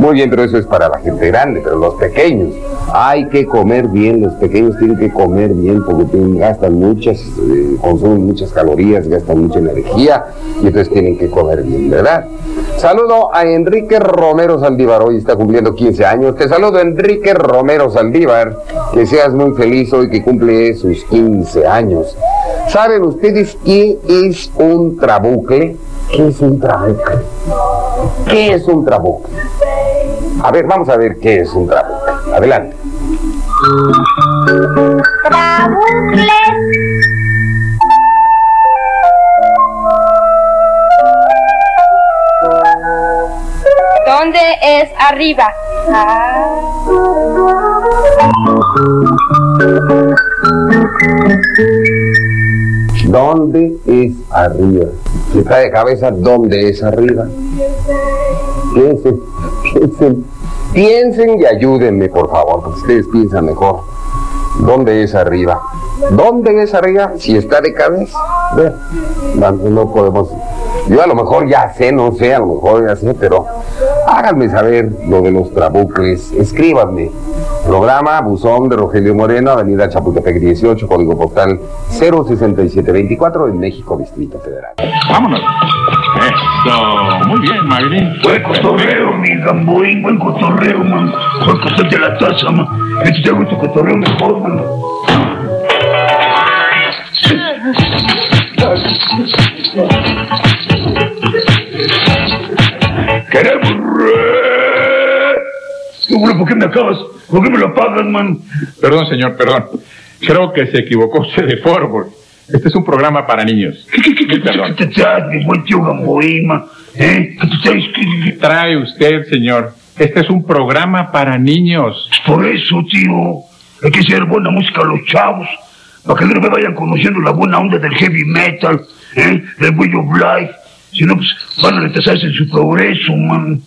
Muy bien, pero eso es para la gente grande, pero los pequeños, hay que comer bien, los pequeños tienen que comer bien porque tienen- gastan muchas, eh, consumen muchas calorías, gastan mucha energía y entonces tienen que comer bien, ¿verdad? Saludo a Enrique Romero Saldívar, hoy está cumpliendo 15 años. Te saludo Enrique Romero Saldívar, que seas muy feliz hoy que cumple sus 15 años. ¿Saben ustedes qué es un trabucle? ¿Qué es un trabucle? ¿Qué es un trabucle? A ver, vamos a ver qué es un trabucle. Adelante. ¿Dónde es arriba? ¿Dónde es arriba? Si está de cabeza, ¿dónde es arriba? Piensen, piensen, piensen y ayúdenme, por favor, porque ustedes piensan mejor. ¿Dónde es arriba? ¿Dónde es arriba? Si está de cabeza. No podemos. Yo a lo mejor ya sé, no sé, a lo mejor ya sé, pero háganme saber lo de los trabucles. Escríbanme. Programa Buzón de Rogelio Moreno, Avenida Chapultepec 18, código postal 06724 en México, Distrito Federal. Vámonos. Eso, muy bien, Magrin. Buen cotorreo, mi gamboín, buen cotorreo, man. Por cosas de la taza, man. Este te gusta cotorreo mejor, man. Queremos re... ¿por qué me acabas? ¿Por qué me lo pagas, man? Perdón, señor, perdón. Creo que se equivocó usted de foro. Este es un programa para niños. ¿Eh? Trae usted, señor. Este es un programa para niños. Por eso, tío, hay que hacer buena música a los chavos, para que no me vayan conociendo la buena onda del heavy metal, ¿eh? del way of life. Si no, pues van a retrasarse en su progreso, man.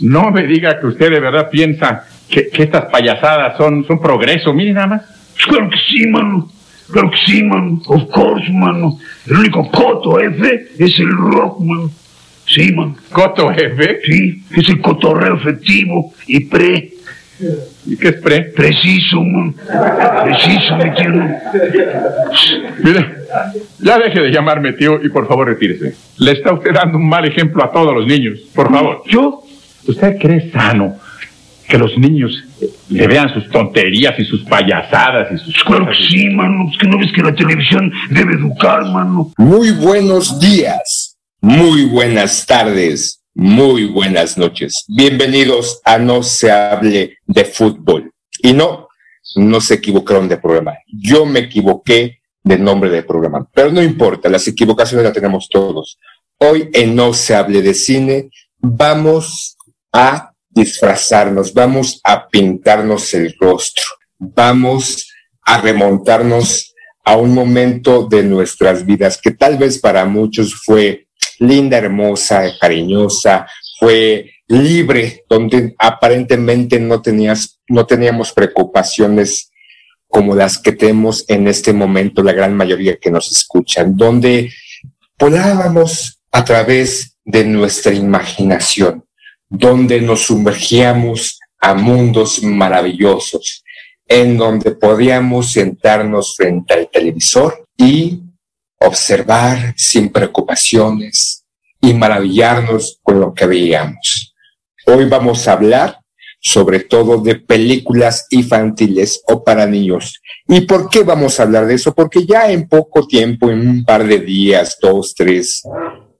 No me diga que usted de verdad piensa que, que estas payasadas son, son progreso. Mire nada más. Pues claro que sí, mano. Claro que sí, man. Of course, mano. El único coto F es el rock, man. Sí, man. Coto F. Sí, es el cotorreo efectivo y pre. ¿Y qué es pre? Preciso, man. Preciso, ¿me entiendes? Mire, ya deje de llamarme tío y por favor retírese. Le está usted dando un mal ejemplo a todos los niños. Por favor. ¿Yo? ¿Usted cree sano que los niños le vean sus tonterías y sus payasadas y sus Pues claro que sí, mano. Es que no ves que la televisión debe educar, mano. Muy buenos días, muy buenas tardes, muy buenas noches. Bienvenidos a No se hable de fútbol. Y no, no se equivocaron de programa. Yo me equivoqué de nombre de programa. Pero no importa, las equivocaciones las tenemos todos. Hoy en No se hable de cine vamos a disfrazarnos, vamos a pintarnos el rostro, vamos a remontarnos a un momento de nuestras vidas que tal vez para muchos fue linda, hermosa, cariñosa, fue libre, donde aparentemente no tenías, no teníamos preocupaciones como las que tenemos en este momento la gran mayoría que nos escuchan, donde volábamos a través de nuestra imaginación, donde nos sumergíamos a mundos maravillosos, en donde podíamos sentarnos frente al televisor y observar sin preocupaciones y maravillarnos con lo que veíamos. Hoy vamos a hablar sobre todo de películas infantiles o para niños. ¿Y por qué vamos a hablar de eso? Porque ya en poco tiempo, en un par de días, dos, tres,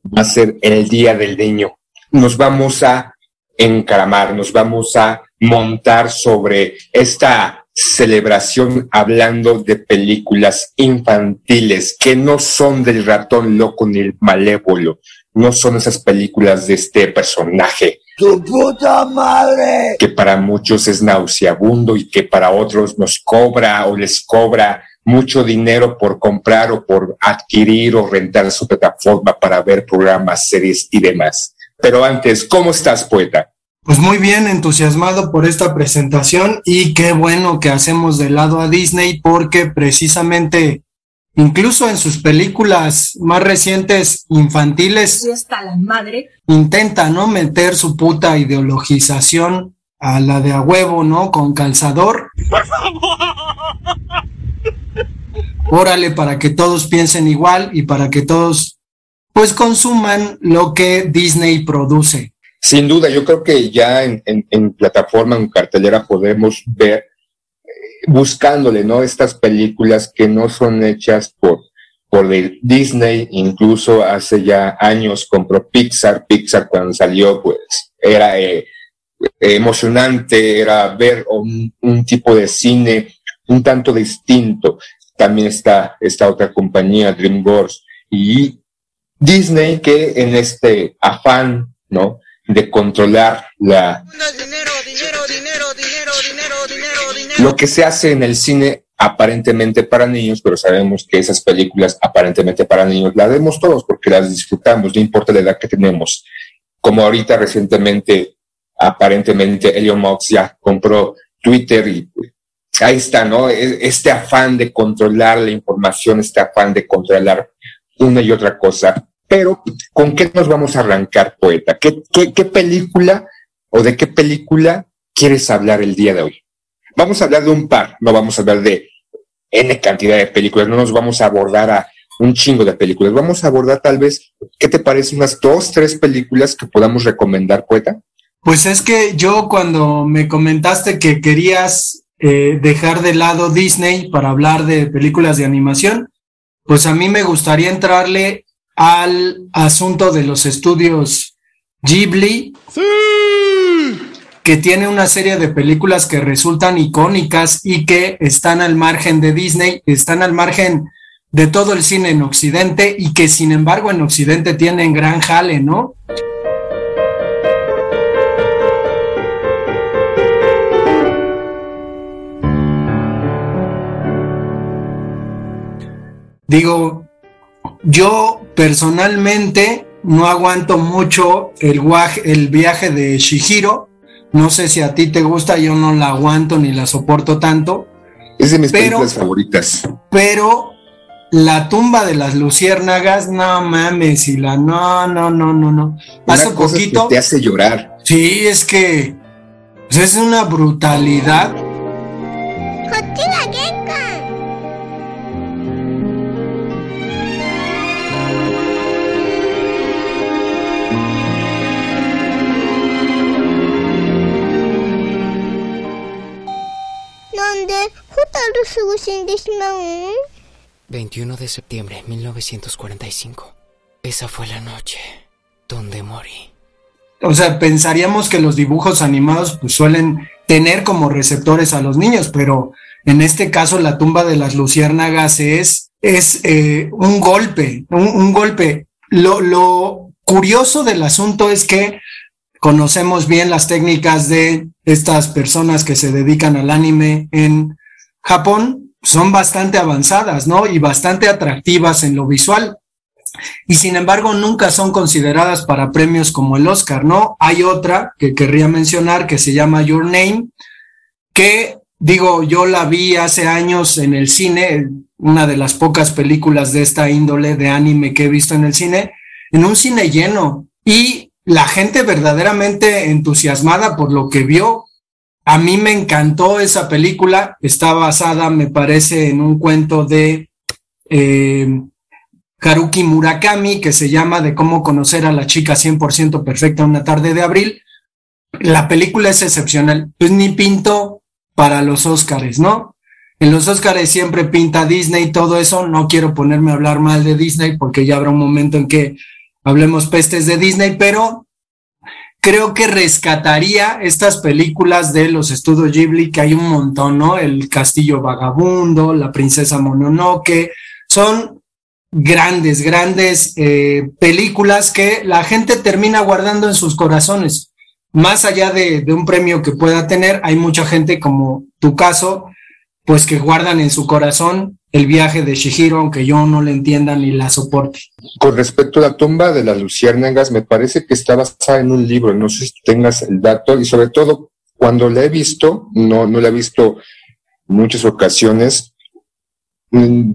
va a ser el Día del Niño. Nos vamos a encaramar, nos vamos a montar sobre esta celebración hablando de películas infantiles que no son del ratón loco ni el malévolo, no son esas películas de este personaje. ¡Tu puta madre! Que para muchos es nauseabundo y que para otros nos cobra o les cobra mucho dinero por comprar o por adquirir o rentar su plataforma para ver programas, series y demás. Pero antes, ¿cómo estás, poeta? Pues muy bien, entusiasmado por esta presentación y qué bueno que hacemos de lado a Disney porque precisamente incluso en sus películas más recientes infantiles está la madre. intenta no meter su puta ideologización a la de a huevo, ¿no? Con calzador. Por favor. Órale para que todos piensen igual y para que todos pues consuman lo que Disney produce. Sin duda, yo creo que ya en, en, plataforma, en cartelera, podemos ver, eh, buscándole, ¿no? Estas películas que no son hechas por, por Disney, incluso hace ya años compró Pixar. Pixar cuando salió, pues, era eh, emocionante, era ver un, un tipo de cine un tanto distinto. También está esta otra compañía, DreamWorks, y Disney, que en este afán, ¿no? de controlar la lo que se hace en el cine aparentemente para niños, pero sabemos que esas películas aparentemente para niños las vemos todos porque las disfrutamos, no importa la edad que tenemos. Como ahorita recientemente, aparentemente Elon Musk ya compró Twitter y ahí está, ¿no? Este afán de controlar la información, este afán de controlar una y otra cosa pero, ¿con qué nos vamos a arrancar, poeta? ¿Qué, película o de qué película quieres hablar el día de hoy? Vamos a hablar de un par, no vamos a hablar de N cantidad de películas, no nos vamos a abordar a un chingo de películas. Vamos a abordar tal vez, ¿qué te parece? Unas dos, tres películas que podamos recomendar, poeta. Pues es que yo cuando me comentaste que querías eh, dejar de lado Disney para hablar de películas de animación, pues a mí me gustaría entrarle al asunto de los estudios Ghibli, que tiene una serie de películas que resultan icónicas y que están al margen de Disney, están al margen de todo el cine en Occidente y que sin embargo en Occidente tienen gran jale, ¿no? Digo, yo personalmente no aguanto mucho el, el viaje de Shihiro. No sé si a ti te gusta, yo no la aguanto ni la soporto tanto. Es de mis pero, películas favoritas. Pero la tumba de las luciérnagas, no mames, y la no, no, no, no, no. Hace una cosa poquito. Que te hace llorar. Sí, es que pues es una brutalidad. tarde sigo sin desmayar? 21 de septiembre de 1945. Esa fue la noche donde morí. O sea, pensaríamos que los dibujos animados pues, suelen tener como receptores a los niños, pero en este caso la tumba de las luciérnagas es, es eh, un golpe, un golpe. Lo, lo curioso del asunto es que conocemos bien las técnicas de estas personas que se dedican al anime en Japón, son bastante avanzadas, ¿no? Y bastante atractivas en lo visual. Y sin embargo, nunca son consideradas para premios como el Oscar, ¿no? Hay otra que querría mencionar que se llama Your Name, que digo, yo la vi hace años en el cine, una de las pocas películas de esta índole de anime que he visto en el cine, en un cine lleno. Y la gente verdaderamente entusiasmada por lo que vio. A mí me encantó esa película, está basada, me parece, en un cuento de eh, Haruki Murakami que se llama De cómo conocer a la chica 100% perfecta una tarde de abril. La película es excepcional, pues ni pinto para los Óscares, ¿no? En los Óscares siempre pinta Disney, todo eso, no quiero ponerme a hablar mal de Disney porque ya habrá un momento en que hablemos pestes de Disney, pero creo que rescataría estas películas de los estudios Ghibli, que hay un montón, ¿no? El Castillo Vagabundo, La Princesa Mononoke, son grandes, grandes eh, películas que la gente termina guardando en sus corazones. Más allá de, de un premio que pueda tener, hay mucha gente como tu caso, pues que guardan en su corazón el viaje de Shihiro, aunque yo no le entienda ni la soporte. Con respecto a la tumba de las luciérnagas, me parece que está basada en un libro, no sé si tengas el dato, y sobre todo cuando la he visto, no, no la he visto muchas ocasiones, mm,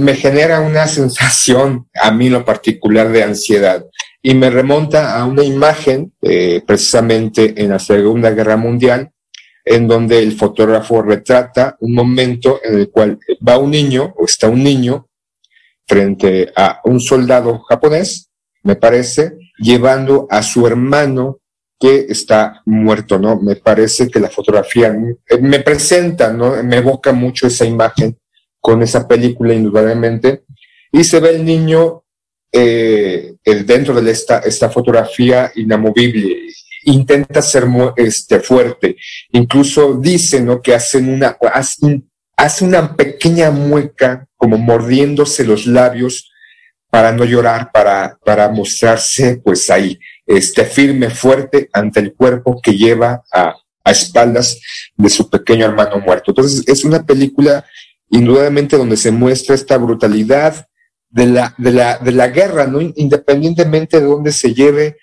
me genera una sensación, a mí lo particular, de ansiedad. Y me remonta a una imagen, eh, precisamente en la Segunda Guerra Mundial, en donde el fotógrafo retrata un momento en el cual va un niño o está un niño frente a un soldado japonés, me parece, llevando a su hermano que está muerto, ¿no? Me parece que la fotografía me presenta, ¿no? Me evoca mucho esa imagen con esa película, indudablemente, y se ve el niño eh, dentro de esta, esta fotografía inamovible, intenta ser este, fuerte. Incluso dice, ¿no? Que hacen una, hace una pequeña mueca, como mordiéndose los labios para no llorar, para, para mostrarse, pues ahí, este, firme, fuerte ante el cuerpo que lleva a, a espaldas de su pequeño hermano muerto. Entonces, es una película indudablemente donde se muestra esta brutalidad de la, de la, de la guerra, ¿no? Independientemente de dónde se lleve,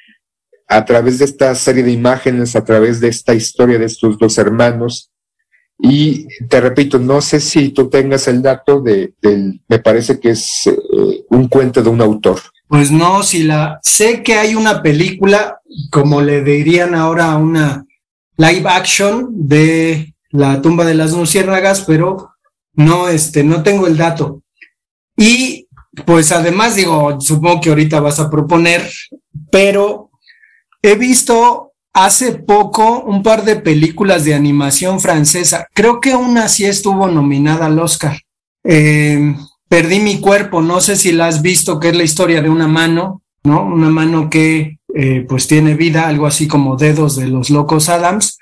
a través de esta serie de imágenes, a través de esta historia de estos dos hermanos. Y te repito, no sé si tú tengas el dato de, del, me parece que es eh, un cuento de un autor. Pues no, si la, sé que hay una película, como le dirían ahora una live action de la tumba de las luciérnagas, pero no, este, no tengo el dato. Y pues además digo, supongo que ahorita vas a proponer, pero He visto hace poco un par de películas de animación francesa. Creo que una sí estuvo nominada al Oscar. Eh, Perdí mi cuerpo, no sé si la has visto, que es la historia de una mano, ¿no? Una mano que eh, pues tiene vida, algo así como dedos de los locos Adams,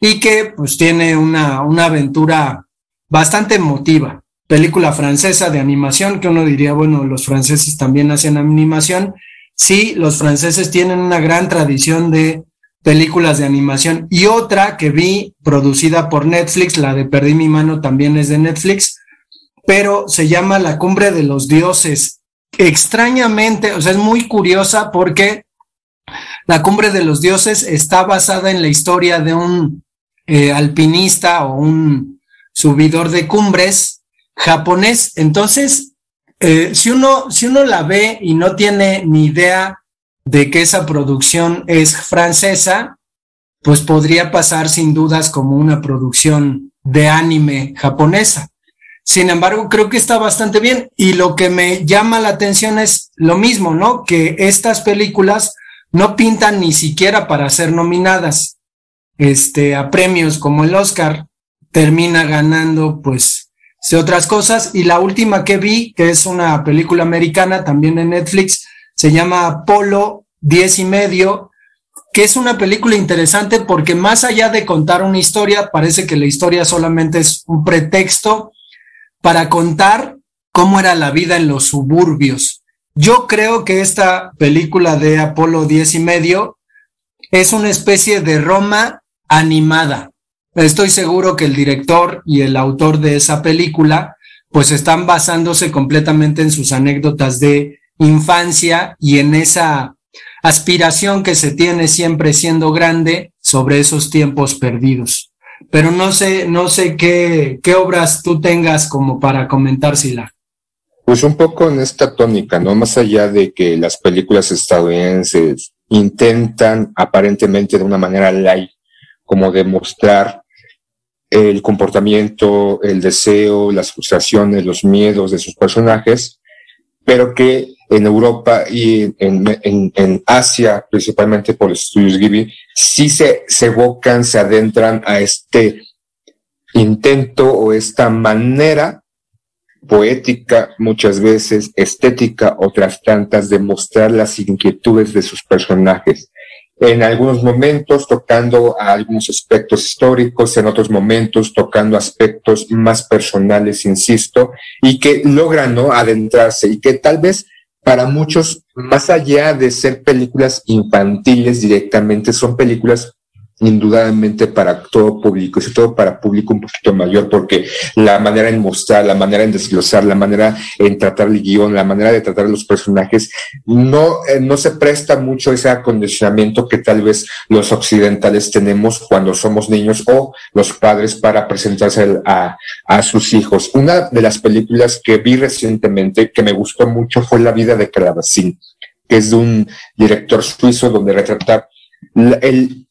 y que pues tiene una, una aventura bastante emotiva. Película francesa de animación, que uno diría, bueno, los franceses también hacen animación, sí, los franceses tienen una gran tradición de películas de animación. Y otra que vi producida por Netflix, la de Perdí mi mano también es de Netflix, pero se llama La cumbre de los dioses. Extrañamente, o sea, es muy curiosa porque La cumbre de los dioses está basada en la historia de un eh, alpinista o un subidor de cumbres japonés. Entonces, eh, si, uno, si uno la ve y no tiene ni idea de que esa producción es francesa, pues podría pasar sin dudas como una producción de anime japonesa. Sin embargo, creo que está bastante bien y lo que me llama la atención es lo mismo, ¿no? Que estas películas no pintan ni siquiera para ser nominadas este, a premios como el Oscar, termina ganando pues de otras cosas. Y la última que vi, que es una película americana también en Netflix, se llama Apolo 10 y medio, que es una película interesante porque más allá de contar una historia, parece que la historia solamente es un pretexto para contar cómo era la vida en los suburbios. Yo creo que esta película de Apolo 10 y medio es una especie de Roma animada. Estoy seguro que el director y el autor de esa película pues están basándose completamente en sus anécdotas de infancia y en esa aspiración que se tiene siempre siendo grande sobre esos tiempos perdidos. Pero no sé, no sé qué, obras tú tengas como para comentársela. Pues un poco en esta tónica, ¿no? Más allá de que las películas estadounidenses intentan aparentemente de una manera light como demostrar el comportamiento, el deseo, las frustraciones, los miedos de sus personajes, pero que en Europa y en, Asia, principalmente por los estudios Ghibli, sí se, se evocan, se adentran a este intento o esta manera poética, muchas veces estética, otras tantas, de mostrar las inquietudes de sus personajes en algunos momentos tocando a algunos aspectos históricos, en otros momentos tocando aspectos más personales, insisto, y que logran ¿no? adentrarse y que tal vez para muchos, más allá de ser películas infantiles directamente, son películas indudablemente para todo público, y sobre todo para público un poquito mayor, porque la manera en mostrar, la manera en desglosar, la manera en tratar el guion, la manera de tratar los personajes, no, eh, no se presta mucho ese acondicionamiento que tal vez los occidentales tenemos cuando somos niños o los padres para presentarse a, a sus hijos. Una de las películas que vi recientemente que me gustó mucho fue La vida de Calabacín, que es de un director suizo donde retrata el,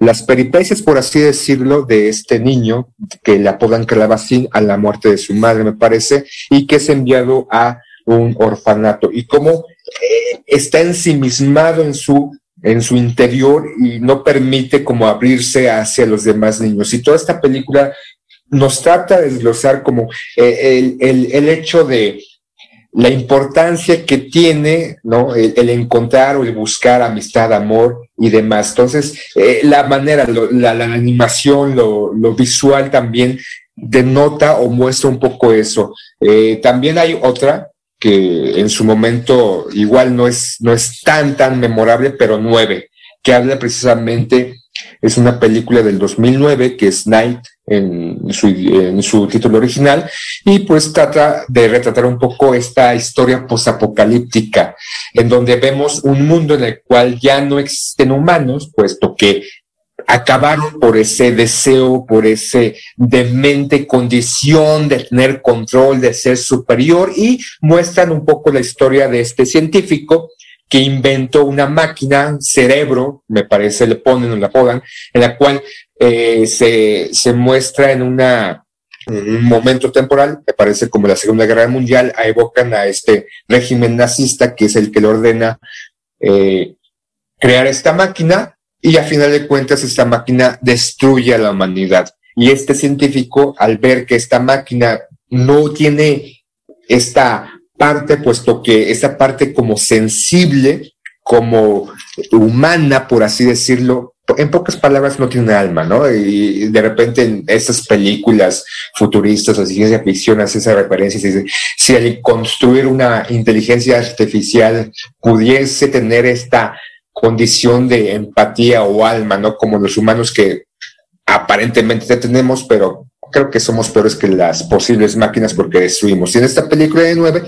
las peripecias, por así decirlo, de este niño que le apodan Calabacín a la muerte de su madre, me parece, y que es enviado a un orfanato y cómo eh, está ensimismado en su en su interior y no permite como abrirse hacia los demás niños. Y toda esta película nos trata de desglosar como eh, el, el, el hecho de la importancia que tiene ¿no? el, encontrar o el buscar amistad, amor y demás. Entonces, eh, la manera, la, la, animación, lo, lo, visual también denota o muestra un poco eso. Eh, también hay otra que en su momento igual no es, no es tan, tan memorable, pero nueve, que habla precisamente, es una película del 2009 que es Night en su, título original, y pues trata de retratar un poco esta historia posapocalíptica, en donde vemos un mundo en el cual ya no existen humanos, puesto que acabaron por ese deseo, por ese demente condición de tener control, de ser superior, y muestran un poco la historia de este científico que inventó una máquina, cerebro, me parece, le ponen o la apodan, en la cual eh, se, se, muestra en una, un momento temporal, me parece como la Segunda Guerra Mundial, evocan a este régimen nazista que es el que le ordena eh, crear esta máquina y a final de cuentas esta máquina destruye a la humanidad. Y este científico, al ver que esta máquina no tiene esta parte, puesto que esta parte como sensible, como humana, por así decirlo, en pocas palabras no tiene alma, ¿no? Y de repente en esas películas futuristas o ciencia ficción hace esa referencia y dice, si al construir una inteligencia artificial pudiese tener esta condición de empatía o alma, ¿no? Como los humanos que aparentemente tenemos, pero creo que somos peores que las posibles máquinas porque destruimos. Y en esta película de nueve,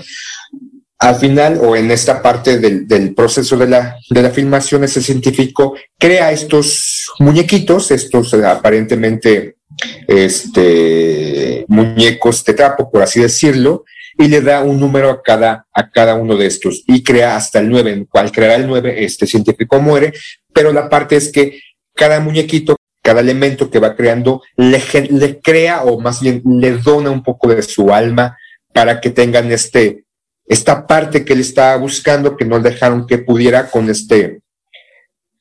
al final o en esta parte del, del, proceso de la, de la filmación, ese científico crea estos muñequitos, estos aparentemente este, muñecos de trapo, por así decirlo, y le da un número a cada, a cada uno de estos. Y crea hasta el nueve, en cual creará el nueve, este científico muere, pero la parte es que cada muñequito cada elemento que va creando le, le, crea o más bien le dona un poco de su alma para que tengan este, esta parte que él estaba buscando, que no dejaron que pudiera con este,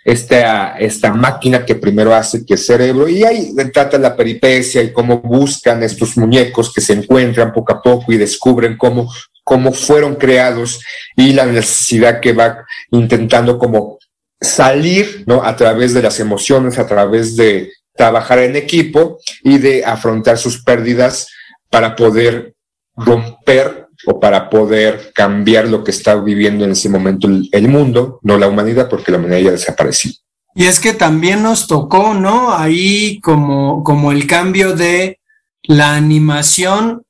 esta, esta máquina que primero hace que es cerebro, y ahí trata la peripecia y cómo buscan estos muñecos que se encuentran poco a poco y descubren cómo, cómo fueron creados y la necesidad que va intentando como salir, ¿no? A través de las emociones, a través de trabajar en equipo y de afrontar sus pérdidas para poder romper o para poder cambiar lo que está viviendo en ese momento el, mundo, no la humanidad, porque la humanidad ya desapareció. Y es que también nos tocó, ¿no? Ahí como, como el cambio de la animación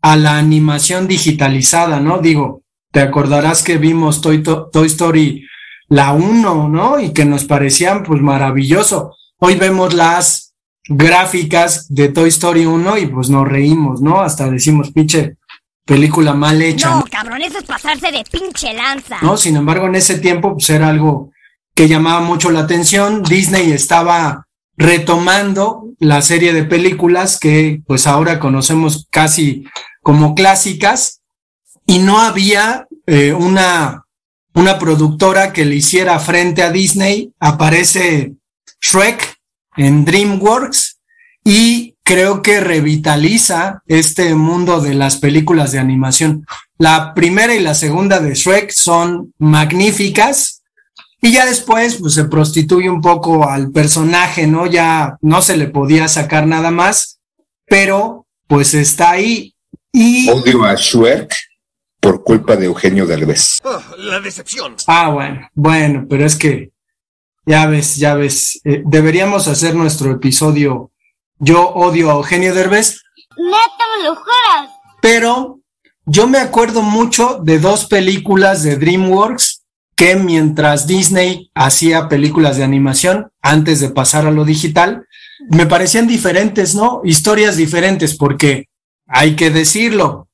a la animación digitalizada, ¿no? Digo, te acordarás que vimos Toy, Toy Story la 1, ¿no? Y que nos parecían pues maravilloso. Hoy vemos las gráficas de Toy Story 1 y pues nos reímos, ¿no? Hasta decimos, pinche película mal hecha. No, cabrón, eso es pasarse de pinche lanza. No, sin embargo, en ese tiempo pues era algo que llamaba mucho la atención. Disney estaba retomando la serie de películas que pues ahora conocemos casi como clásicas y no había eh, una una productora que le hiciera frente a Disney, aparece Shrek en DreamWorks y creo que revitaliza este mundo de las películas de animación. La primera y la segunda de Shrek son magníficas Y ya después, pues se prostituye un poco al personaje, ¿no? Ya no se le podía sacar nada más, pero pues está ahí. Y... Odio a Shrek por culpa de Eugenio Derbez. la decepción. Ah, bueno, bueno, pero es que ya ves, ya ves, eh, deberíamos hacer nuestro episodio Yo odio a Eugenio Derbez. Neta, me lo juras. Pero yo me acuerdo mucho de dos películas de DreamWorks que mientras Disney hacía películas de animación antes de pasar a lo digital, me parecían diferentes, ¿no? Historias diferentes, porque hay que decirlo. O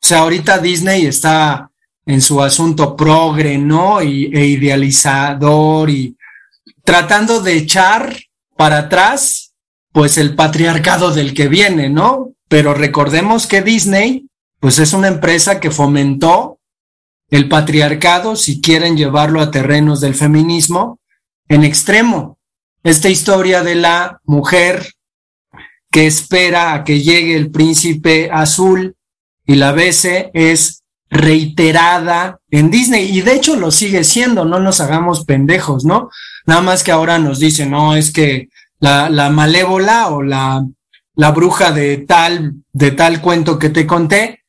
sea, ahorita Disney está en su asunto progre, ¿no? Y, e idealizador y tratando de echar para atrás, pues el patriarcado del que viene, ¿no? Pero recordemos que Disney, pues es una empresa que fomentó el patriarcado, si quieren llevarlo a terrenos del feminismo, en extremo. Esta historia de la mujer que espera a que llegue el príncipe azul y la bese es reiterada en Disney y de hecho lo sigue siendo, no nos hagamos pendejos, ¿no? Nada más que ahora nos dicen, no, es que la, la malévola o la, la bruja de tal, de tal cuento que te conté,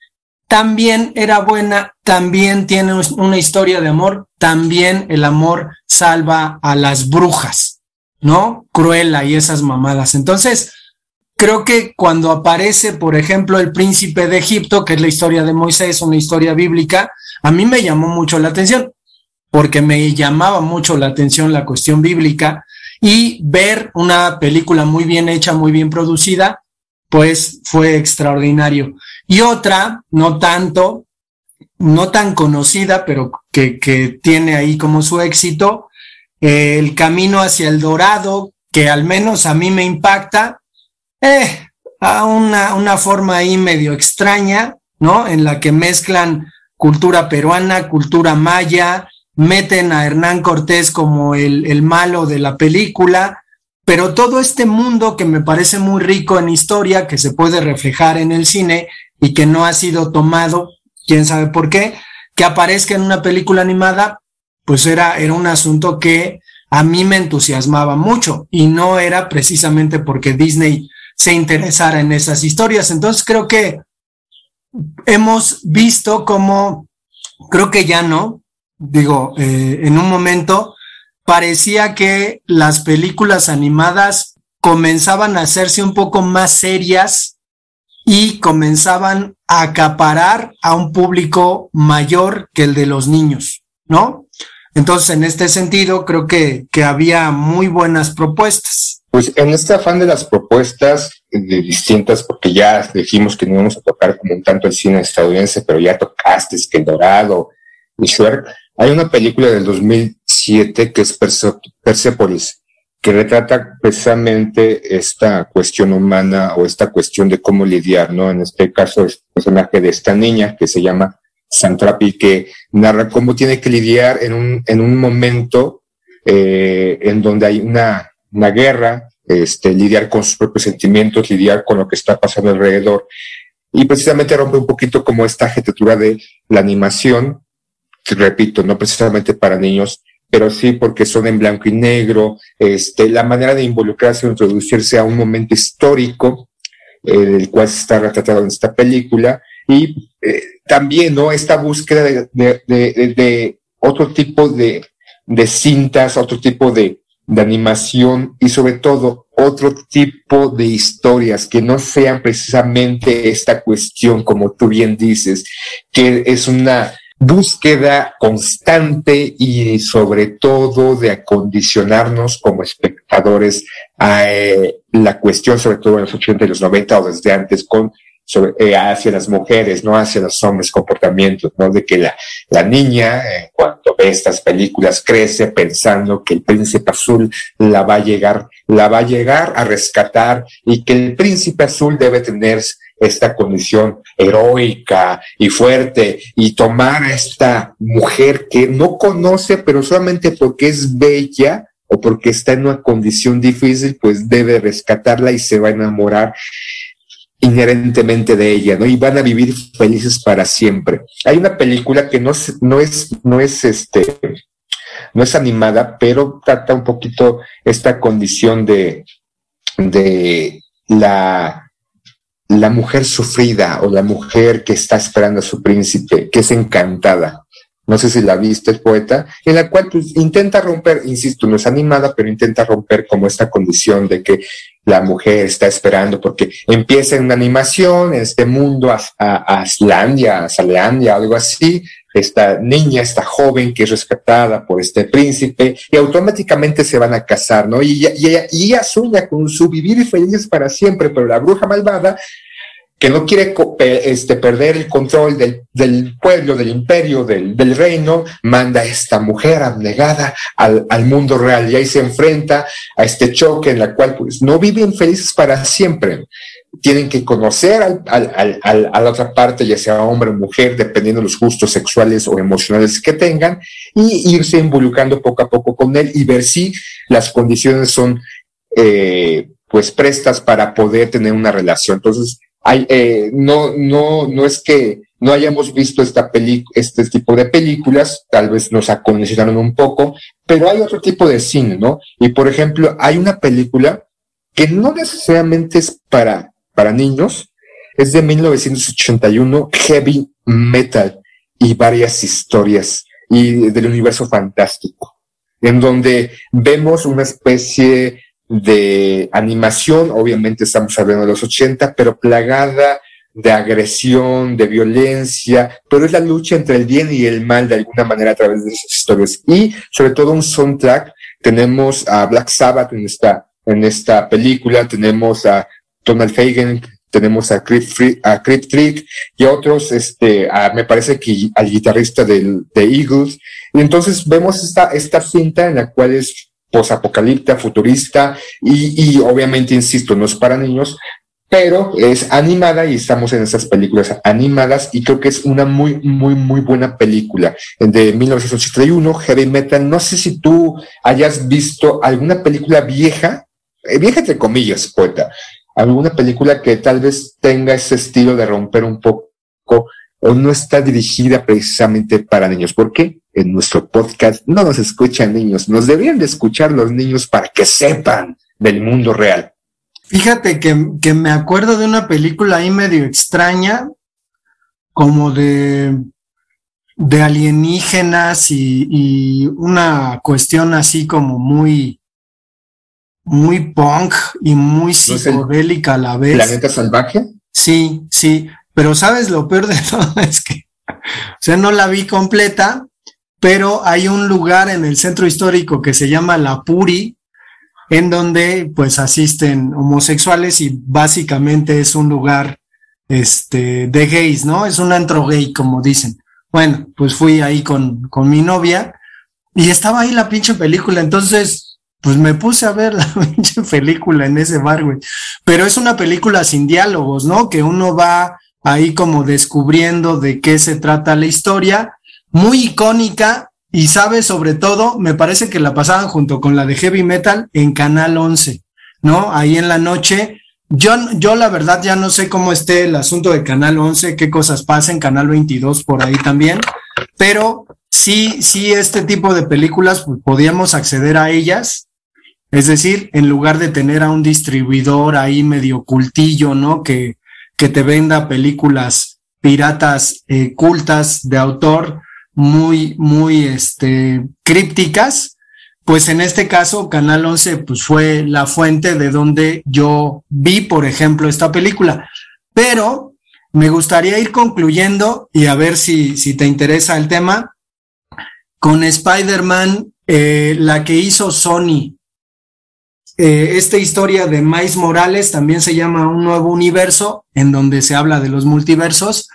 también era buena, también tiene una historia de amor, también el amor salva a las brujas, ¿no? Cruela y esas mamadas. Entonces, creo que cuando aparece, por ejemplo, el príncipe de Egipto, que es la historia de Moisés, una historia bíblica, a mí me llamó mucho la atención, porque me llamaba mucho la atención la cuestión bíblica y ver una película muy bien hecha, muy bien producida, pues fue extraordinario. Y otra, no tanto, no tan conocida, pero que, que tiene ahí como su éxito, eh, El Camino hacia el Dorado, que al menos a mí me impacta, eh, a una, una forma ahí medio extraña, ¿no? En la que mezclan cultura peruana, cultura maya, meten a Hernán Cortés como el, el malo de la película, pero todo este mundo que me parece muy rico en historia, que se puede reflejar en el cine y que no ha sido tomado, quién sabe por qué, que aparezca en una película animada, pues era, era un asunto que a mí me entusiasmaba mucho y no era precisamente porque Disney se interesara en esas historias. Entonces creo que hemos visto como, creo que ya no, digo, eh, en un momento parecía que las películas animadas comenzaban a hacerse un poco más serias y comenzaban a acaparar a un público mayor que el de los niños, ¿no? Entonces, en este sentido, creo que, que había muy buenas propuestas. Pues en este afán de las propuestas de distintas, porque ya dijimos que no íbamos a tocar como un tanto el cine estadounidense, pero ya tocaste es que El Dorado y Shrek, hay una película del 2007 que es Persepolis, que retrata precisamente esta cuestión humana o esta cuestión de cómo lidiar, ¿no? En este caso el personaje de esta niña que se llama Santrapi, que narra cómo tiene que lidiar en un, en un momento eh, en donde hay una, una guerra, este, lidiar con sus propios sentimientos, lidiar con lo que está pasando alrededor. Y precisamente rompe un poquito como esta arquitectura de la animación, repito, no precisamente para niños, pero sí porque son en blanco y negro, este, la manera de involucrarse o introducirse a un momento histórico, eh, el cual se está retratado en esta película, y eh, también, ¿no? Esta búsqueda de, de, de, de otro tipo de, de, cintas, otro tipo de, animación y sobre todo otro tipo de historias que no sean precisamente esta cuestión, como tú bien dices, que es una búsqueda constante y sobre todo de acondicionarnos como espectadores a eh, la cuestión, sobre todo en los 80 y los 90 o desde antes, con sobre, eh, hacia las mujeres, no hacia los hombres, comportamientos, ¿no? De que la, la niña, eh, cuando ve estas películas, crece pensando que el príncipe azul la va a llegar, la va a llegar a rescatar y que el príncipe azul debe tener esta condición heroica y fuerte y tomar a esta mujer que no conoce, pero solamente porque es bella o porque está en una condición difícil, pues debe rescatarla y se va a enamorar inherentemente de ella, ¿no? Y van a vivir felices para siempre. Hay una película que no, no es, no es este, no es animada, pero trata un poquito esta condición de, de la, la mujer sufrida o la mujer que está esperando a su príncipe, que es encantada. No sé si la viste, el poeta, en la cual pues, intenta romper, insisto, no es animada, pero intenta romper como esta condición de que la mujer está esperando, porque empieza en una animación, en este mundo, a, a, Aslandia, a algo así, esta niña, esta joven que es rescatada por este príncipe, y automáticamente se van a casar, ¿no? Y ella, sueña con su vivir felices para siempre, pero la bruja malvada que no quiere este, perder el control del, pueblo, del imperio, del, reino, manda a esta mujer abnegada al, mundo real y ahí se enfrenta a este choque en la cual pues no viven felices para siempre. Tienen que conocer al, a la otra parte, ya sea hombre o mujer, dependiendo de los gustos sexuales o emocionales que tengan, y irse involucrando poco a poco con él y ver si las condiciones son eh, pues prestas para poder tener una relación. Entonces, hay, eh, no, no, no es que no hayamos visto esta este tipo de películas, tal vez nos acondicionaron un poco, pero hay otro tipo de cine, ¿no? Y por ejemplo, hay una película que no necesariamente es para, para niños, es de 1981, Heavy Metal y varias historias y del universo fantástico, en donde vemos una especie de animación, obviamente estamos hablando de los 80, pero plagada de agresión, de violencia, pero es la lucha entre el bien y el mal de alguna manera a través de esas historias. Y sobre todo un soundtrack, tenemos a Black Sabbath en esta, en esta película, tenemos a Donald Fagen, tenemos a Creep, a Trick y otros, este, me parece que al guitarrista de Eagles. Y entonces vemos esta, esta cinta en la cual es posapocalíptica, futurista y, y obviamente, insisto, no es para niños, pero es animada y estamos en esas películas animadas y creo que es una muy, muy, muy buena película de 1981, Heavy Metal. No sé si tú hayas visto alguna película vieja, eh, vieja entre comillas, poeta, alguna película que tal vez tenga ese estilo de romper un poco o no está dirigida precisamente para niños. ¿Por qué? En nuestro podcast no nos escuchan niños, nos deberían de escuchar los niños para que sepan del mundo real. Fíjate que, que me acuerdo de una película ahí medio extraña, como de, de alienígenas y, y una cuestión así como muy, muy punk y muy psicodélica a la vez. ¿Planeta salvaje? Sí, sí. Pero sabes, lo peor de todo es que, o sea, no la vi completa, pero hay un lugar en el centro histórico que se llama La Puri, en donde pues asisten homosexuales y básicamente es un lugar este de gays, ¿no? Es un antro gay, como dicen. Bueno, pues fui ahí con, con mi novia y estaba ahí la pinche película, entonces pues me puse a ver la pinche película en ese bar, güey. Pero es una película sin diálogos, ¿no? Que uno va ahí como descubriendo de qué se trata la historia, muy icónica y sabe sobre todo, me parece que la pasaban junto con la de Heavy Metal en Canal 11, ¿no? Ahí en la noche. Yo, yo la verdad ya no sé cómo esté el asunto de Canal 11, qué cosas pasan, Canal 22 por ahí también, pero sí, sí, este tipo de películas pues, podíamos acceder a ellas. Es decir, en lugar de tener a un distribuidor ahí medio cultillo, ¿no? Que, que te venda películas piratas eh, cultas de autor muy, muy este, crípticas, pues en este caso Canal 11 pues fue la fuente de donde yo vi, por ejemplo, esta película. Pero me gustaría ir concluyendo y a ver si, si te interesa el tema con Spider-Man, eh, la que hizo Sony eh, esta historia de Miles Morales también se llama Un Nuevo Universo, en donde se habla de los multiversos,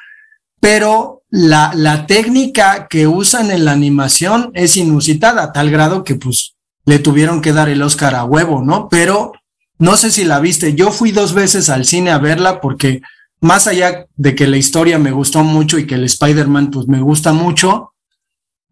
pero la, la técnica que usan en la animación es inusitada, a tal grado que pues le tuvieron que dar el Oscar a huevo, ¿no? Pero no sé si la viste, yo fui dos veces al cine a verla porque más allá de que la historia me gustó mucho y que el Spider-Man pues me gusta mucho,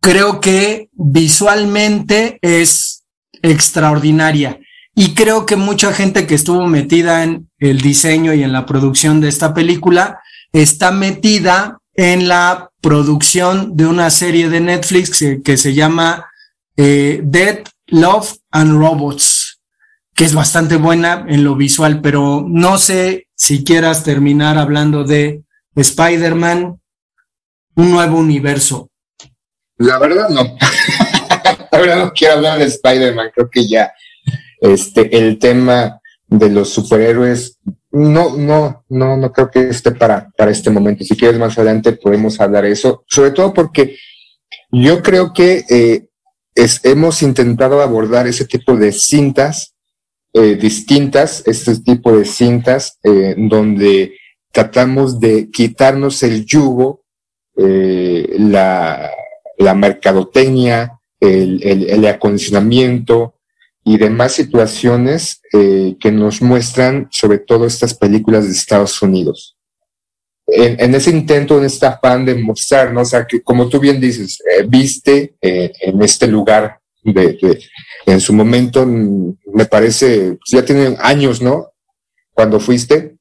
creo que visualmente es extraordinaria. Y creo que mucha gente que estuvo metida en el diseño y en la producción de esta película está metida en la producción de una serie de Netflix que, se llama eh, Dead, Love and Robots, que es bastante buena en lo visual, pero no sé si quieras terminar hablando de Spider-Man, un nuevo universo. La verdad no. La verdad no quiero hablar de Spider-Man, creo que ya este, el tema de los superhéroes, no, no, no, no creo que esté para, para este momento. Si quieres más adelante podemos hablar de eso, sobre todo porque yo creo que eh, es, hemos intentado abordar ese tipo de cintas eh, distintas, este tipo de cintas eh, donde tratamos de quitarnos el yugo, la, la mercadotecnia, el, el, el acondicionamiento, y demás situaciones eh, que nos muestran sobre todo estas películas de Estados Unidos. En, en, ese intento, en esta afán de mostrarnos, o sea, que como tú bien dices, eh, viste eh, en este lugar de, de, en su momento, mm, me parece, pues ya tienen años, ¿no? Cuando fuiste,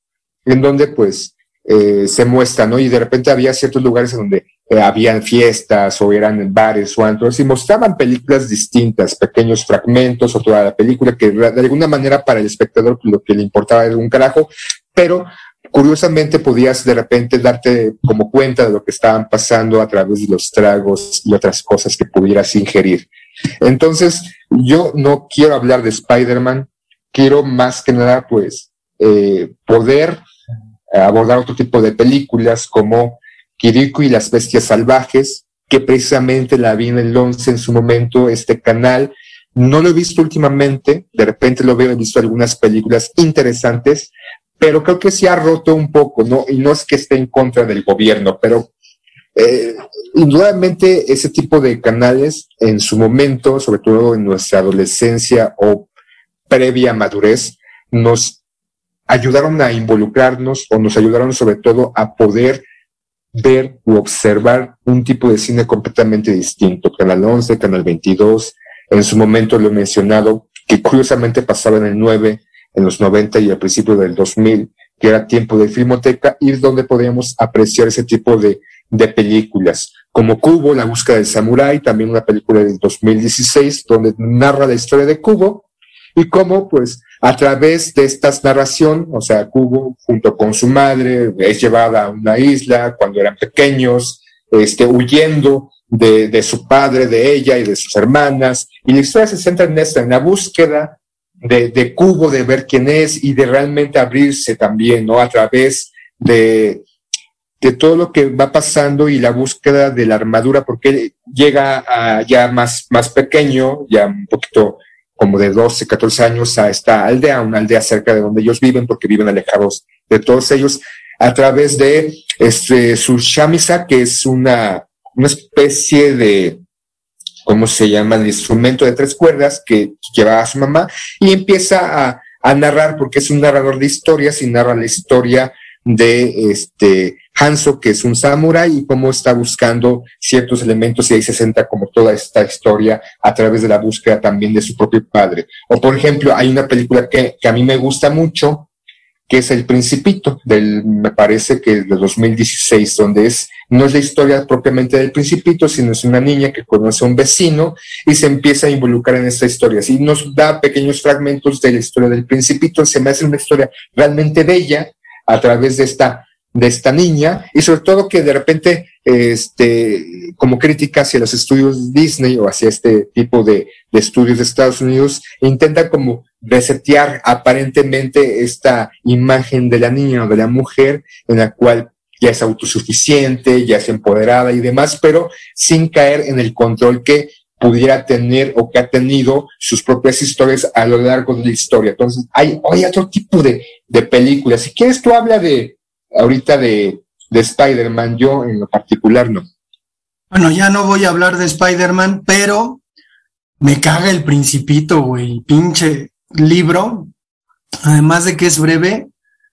en donde pues eh, se muestra, ¿no? Y de repente había ciertos lugares en donde eh, habían fiestas o eran bares o antros y mostraban películas distintas, pequeños fragmentos o toda la película que de alguna manera para el espectador lo que le importaba era un carajo, pero curiosamente podías de repente darte como cuenta de lo que estaban pasando a través de los tragos y otras cosas que pudieras ingerir. Entonces, yo no quiero hablar de Spider-Man, quiero más que nada pues eh, poder abordar otro tipo de películas como Kiriko y las bestias salvajes, que precisamente la vi en el 11 en su momento, este canal. No lo he visto últimamente, de repente lo veo, he visto algunas películas interesantes, pero creo que se ha roto un poco, ¿no? Y no es que esté en contra del gobierno, pero eh, indudablemente ese tipo de canales en su momento, sobre todo en nuestra adolescencia o previa madurez, nos ayudaron a involucrarnos o nos ayudaron sobre todo a poder ver u observar un tipo de cine completamente distinto. Canal 11, Canal 22, en su momento lo he mencionado, que curiosamente pasaba en el 9, en los 90 y al principio del 2000, que era tiempo de filmoteca y donde podíamos apreciar ese tipo de, de películas, como Cubo, La búsqueda del samurái, también una película del 2016, donde narra la historia de Cubo y cómo, pues, a través de estas narración, o sea, Cubo junto con su madre es llevada a una isla cuando eran pequeños, este, huyendo de, de su padre, de ella y de sus hermanas, y la historia se centra en esta, en la búsqueda de, de Cubo, de ver quién es y de realmente abrirse también, ¿no? A través de, de todo lo que va pasando y la búsqueda de la armadura, porque llega a ya más, más pequeño, ya un poquito como de 12, 14 años a esta aldea, una aldea cerca de donde ellos viven, porque viven alejados de todos ellos, a través de este, su shamisa, que es una, una especie de, ¿cómo se llama? El instrumento de tres cuerdas que lleva a su mamá y empieza a, a narrar, porque es un narrador de historias y narra la historia de este Hanzo, que es un samurái, y cómo está buscando ciertos elementos, y ahí se centra como toda esta historia a través de la búsqueda también de su propio padre. O por ejemplo, hay una película que, que a mí me gusta mucho, que es El Principito, del, me parece que de 2016, donde es, no es la historia propiamente del Principito, sino es una niña que conoce a un vecino y se empieza a involucrar en esta historia. Así nos da pequeños fragmentos de la historia del Principito, se me hace una historia realmente bella a través de esta de esta niña y sobre todo que de repente, este, como crítica hacia los estudios Disney o hacia este tipo de, de estudios de Estados Unidos, intenta como resetear aparentemente esta imagen de la niña o de la mujer en la cual ya es autosuficiente, ya es empoderada y demás, pero sin caer en el control que pudiera tener o que ha tenido sus propias historias a lo largo de la historia. Entonces, hay, hay otro tipo de, de películas. Si quieres, tú habla de, ahorita de, de Spider-Man, yo en lo particular no. Bueno, ya no voy a hablar de Spider-Man, pero me caga el principito, güey, pinche libro. Además de que es breve,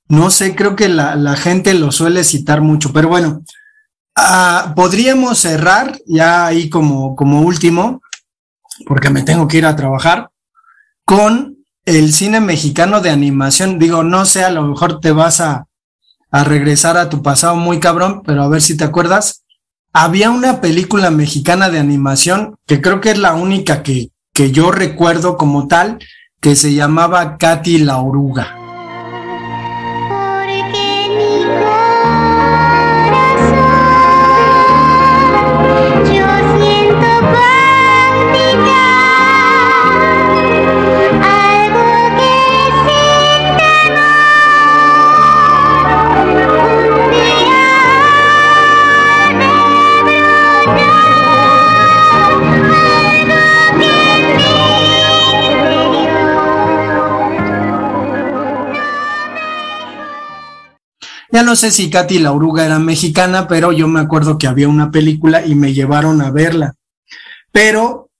no sé, creo que la, la gente lo suele citar mucho, pero bueno, uh, podríamos cerrar ya ahí como, como último, porque me tengo que ir a trabajar, con el cine mexicano de animación. Digo, no sé, a lo mejor te vas a, a regresar a tu pasado muy cabrón, pero a ver si te acuerdas. había una película mexicana de animación que creo que es la única que, que yo recuerdo como tal, que se llamaba Katy la oruga. Ya no sé si Katy la oruga era mexicana, pero yo me acuerdo que había una película y me llevaron a verla. Pero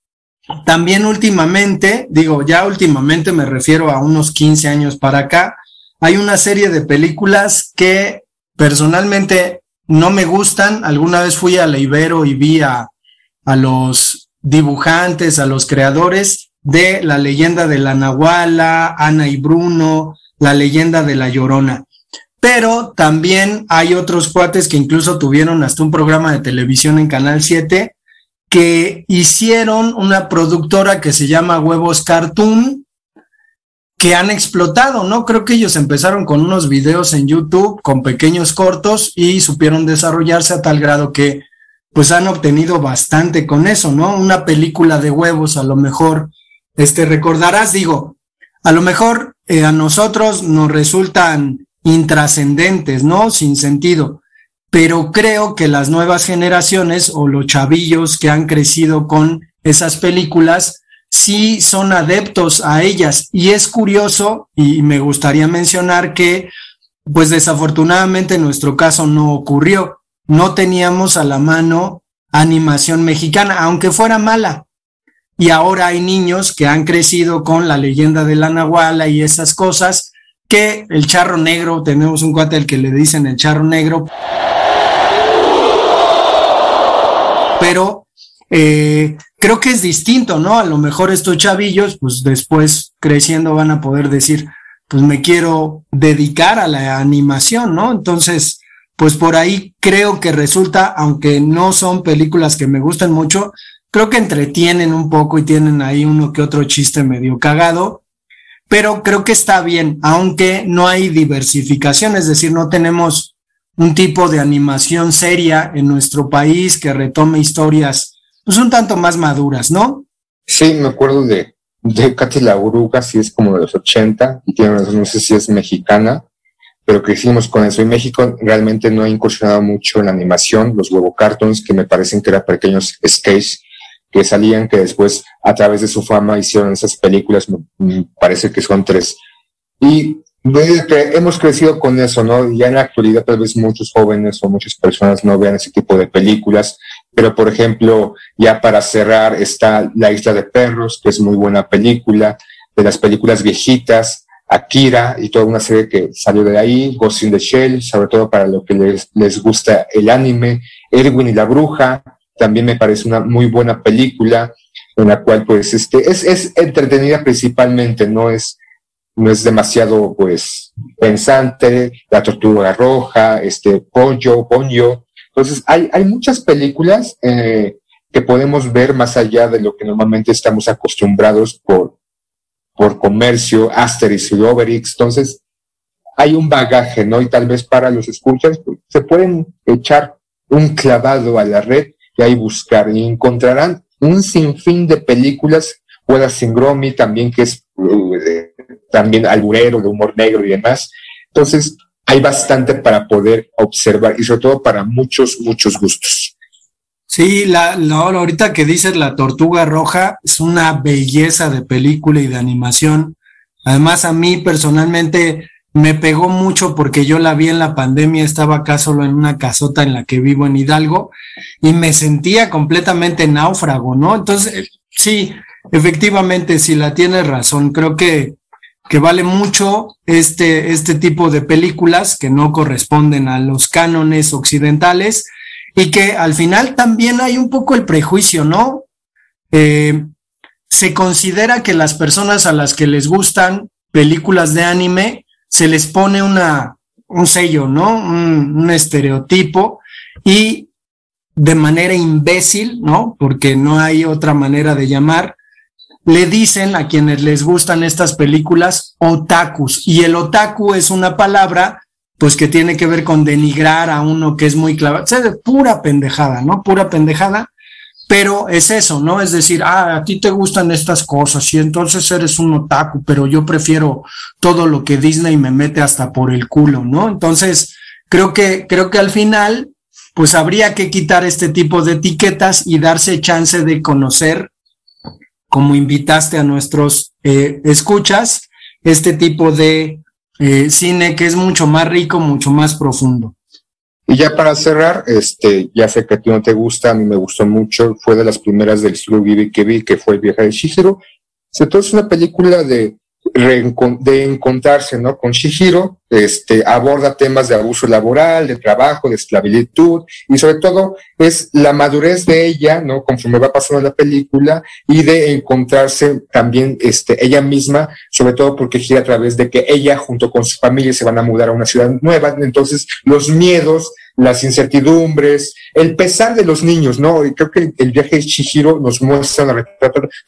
también últimamente, digo, ya últimamente me refiero a unos 15 años para acá, hay una serie de películas que personalmente no me gustan. Alguna vez fui a la Ibero y vi a, a los dibujantes, a los creadores de la leyenda de la Nahuala, Ana y Bruno, la leyenda de la Llorona pero también hay otros cuates que incluso tuvieron hasta un programa de televisión en Canal 7 que hicieron una productora que se llama Huevos Cartoon que han explotado, ¿no? Creo que ellos empezaron con unos videos en YouTube con pequeños cortos y supieron desarrollarse a tal grado que pues han obtenido bastante con eso, ¿no? Una película de huevos a lo mejor, este, recordarás, digo, a lo mejor eh, a nosotros nos resultan intrascendentes, ¿no? Sin sentido. Pero creo que las nuevas generaciones o los chavillos que han crecido con esas películas sí son adeptos a ellas. Y es curioso, y me gustaría mencionar que, pues desafortunadamente en nuestro caso no ocurrió. No teníamos a la mano animación mexicana, aunque fuera mala. Y ahora hay niños que han crecido con la leyenda de la Nahuala y esas cosas, que el charro negro, tenemos un cuate al que le dicen el charro negro, pero eh, creo que es distinto, ¿no? A lo mejor estos chavillos, pues después creciendo van a poder decir, pues me quiero dedicar a la animación, ¿no? Entonces, pues por ahí creo que resulta, aunque no son películas que me gusten mucho, creo que entretienen un poco y tienen ahí uno que otro chiste medio cagado pero creo que está bien, aunque no hay diversificación, es decir, no tenemos un tipo de animación seria en nuestro país que retome historias pues un tanto más maduras, ¿no? Sí, me acuerdo de, de Katy la Uruga, si es como de los 80, y tiene, no sé si es mexicana, pero crecimos con eso. Y México realmente no ha incursionado mucho en la animación, los huevo cartons, que me parecen que eran pequeños sketches que salían, que después a través de su fama hicieron esas películas, parece que son tres. Y que hemos crecido con eso, ¿no? Ya en la actualidad tal vez muchos jóvenes o muchas personas no vean ese tipo de películas, pero por ejemplo, ya para cerrar está La Isla de Perros, que es muy buena película, de las películas viejitas, Akira y toda una serie que salió de ahí, Ghost in the Shell, sobre todo para lo que les, les gusta el anime, Erwin y la Bruja, también me parece una muy buena película en la cual pues este es, es entretenida principalmente, no es, no es demasiado pues pensante, la tortuga roja, este pollo, pollo. Entonces hay, hay muchas películas eh, que podemos ver más allá de lo que normalmente estamos acostumbrados por, por comercio, Asterix y Obelix. Entonces hay un bagaje, ¿no? Y tal vez para los escuchas pues, se pueden echar un clavado a la red y ahí buscar y encontrarán un sinfín de películas, sin Gromi también, que es uh, también alburero, de humor negro y demás. Entonces, hay bastante para poder observar y sobre todo para muchos, muchos gustos. Sí, la, la, ahorita que dices La Tortuga Roja es una belleza de película y de animación. Además, a mí personalmente me pegó mucho porque yo la vi en la pandemia, estaba acá solo en una casota en la que vivo en Hidalgo y me sentía completamente náufrago, ¿no? Entonces, sí, efectivamente, si la tienes razón, creo que, que vale mucho este, este tipo de películas que no corresponden a los cánones occidentales y que al final también hay un poco el prejuicio, ¿no? Eh, se considera que las personas a las que les gustan películas de anime se les pone una, un sello, ¿no? Un, estereotipo y de manera imbécil, ¿no? Porque no hay otra manera de llamar, le dicen a quienes les gustan estas películas otakus. Y el otaku es una palabra, pues que tiene que ver con denigrar a uno que es muy clavado. O pura pendejada, ¿no? Pura pendejada. Pero es eso, ¿no? Es decir, ah, a ti te gustan estas cosas y entonces eres un otaku, pero yo prefiero todo lo que Disney me mete hasta por el culo, ¿no? Entonces, creo que, creo que al final, pues habría que quitar este tipo de etiquetas y darse chance de conocer, como invitaste a nuestros eh, escuchas, este tipo de eh, cine que es mucho más rico, mucho más profundo. Y ya para cerrar, este, ya sé que a ti no te gusta, a mí me gustó mucho, fue de las primeras del estudio Ghibli que vi, que fue El viaje de Shihiro. Entonces es una película de, de encontrarse, ¿no? Con Shihiro, este, aborda temas de abuso laboral, de trabajo, de esclavitud, y sobre todo es la madurez de ella, ¿no? Conforme va pasando la película, y de encontrarse también, este, ella misma, sobre todo porque gira a través de que ella junto con su familia se van a mudar a una ciudad nueva, entonces los miedos, las incertidumbres, el pesar de los niños, ¿no? Y creo que el viaje de Chihiro nos muestra,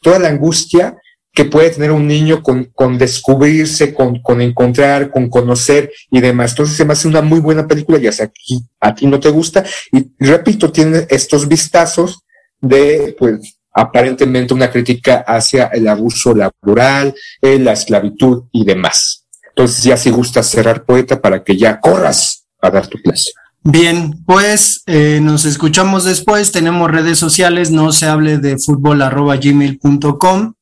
toda la angustia que puede tener un niño con, con descubrirse, con, con encontrar, con conocer y demás. Entonces se me hace una muy buena película, ya sea que a ti no te gusta. Y repito, tiene estos vistazos de, pues, aparentemente una crítica hacia el abuso laboral, eh, la esclavitud y demás. Entonces ya si gusta cerrar poeta para que ya corras a dar tu clase. Bien, pues eh, nos escuchamos después. Tenemos redes sociales, no se hable de fútbol arroba gmail.com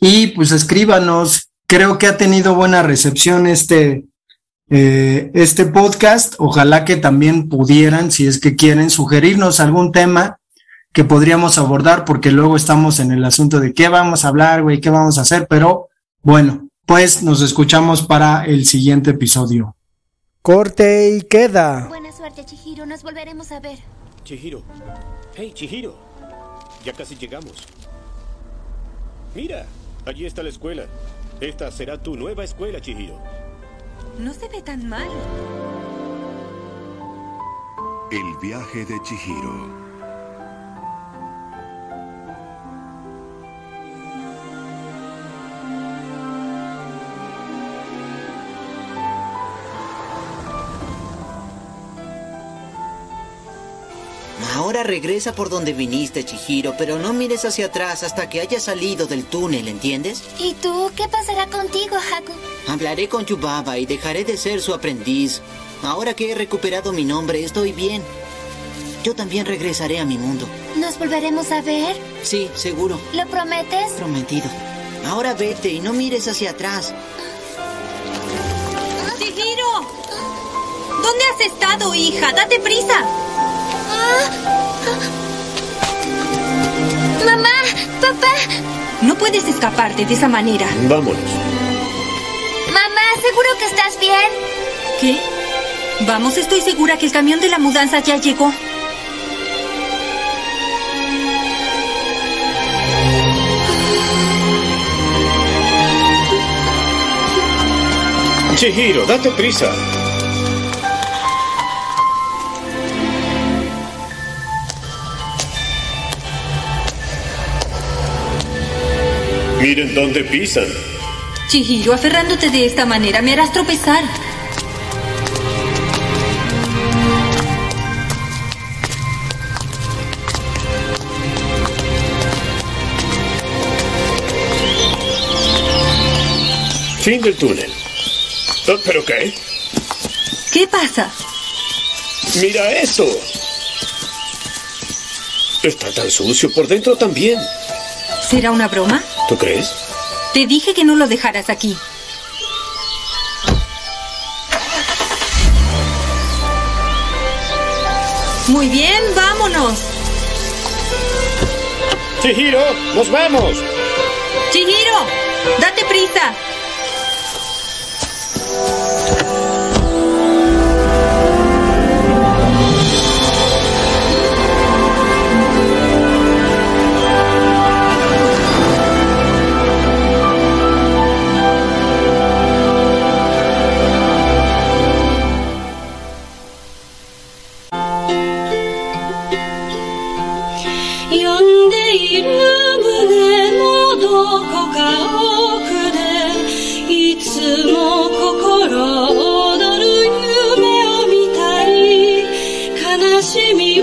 y pues escríbanos. Creo que ha tenido buena recepción este, eh, este podcast. Ojalá que también pudieran, si es que quieren, sugerirnos algún tema que podríamos abordar, porque luego estamos en el asunto de qué vamos a hablar, güey, qué vamos a hacer, pero bueno, pues nos escuchamos para el siguiente episodio. Corte y queda. Buena suerte, Chihiro. Nos volveremos a ver. Chihiro. Hey, Chihiro. Ya casi llegamos. Mira, allí está la escuela. Esta será tu nueva escuela, Chihiro. No se ve tan mal. El viaje de Chihiro. Ahora regresa por donde viniste, Chihiro, pero no mires hacia atrás hasta que hayas salido del túnel, ¿entiendes? ¿Y tú qué pasará contigo, Haku? Hablaré con Yubaba y dejaré de ser su aprendiz. Ahora que he recuperado mi nombre, estoy bien. Yo también regresaré a mi mundo. ¿Nos volveremos a ver? Sí, seguro. ¿Lo prometes? Prometido. Ahora vete y no mires hacia atrás. ¡Chihiro! ¿Dónde has estado, hija? ¡Date prisa! ¡Mamá! ¡Papá! No puedes escaparte de esa manera. Vámonos. Mamá, ¿seguro que estás bien? ¿Qué? Vamos, estoy segura que el camión de la mudanza ya llegó. Chihiro, date prisa. Miren dónde pisan. Chihiro, aferrándote de esta manera me harás tropezar. Fin del túnel. Oh, ¿Pero qué? ¿Qué pasa? Mira eso. Está tan sucio por dentro también. ¿Será una broma? ¿Tú crees? Te dije que no lo dejaras aquí. Muy bien, vámonos. Chihiro, nos vamos. Chihiro, date prisa. 是迷。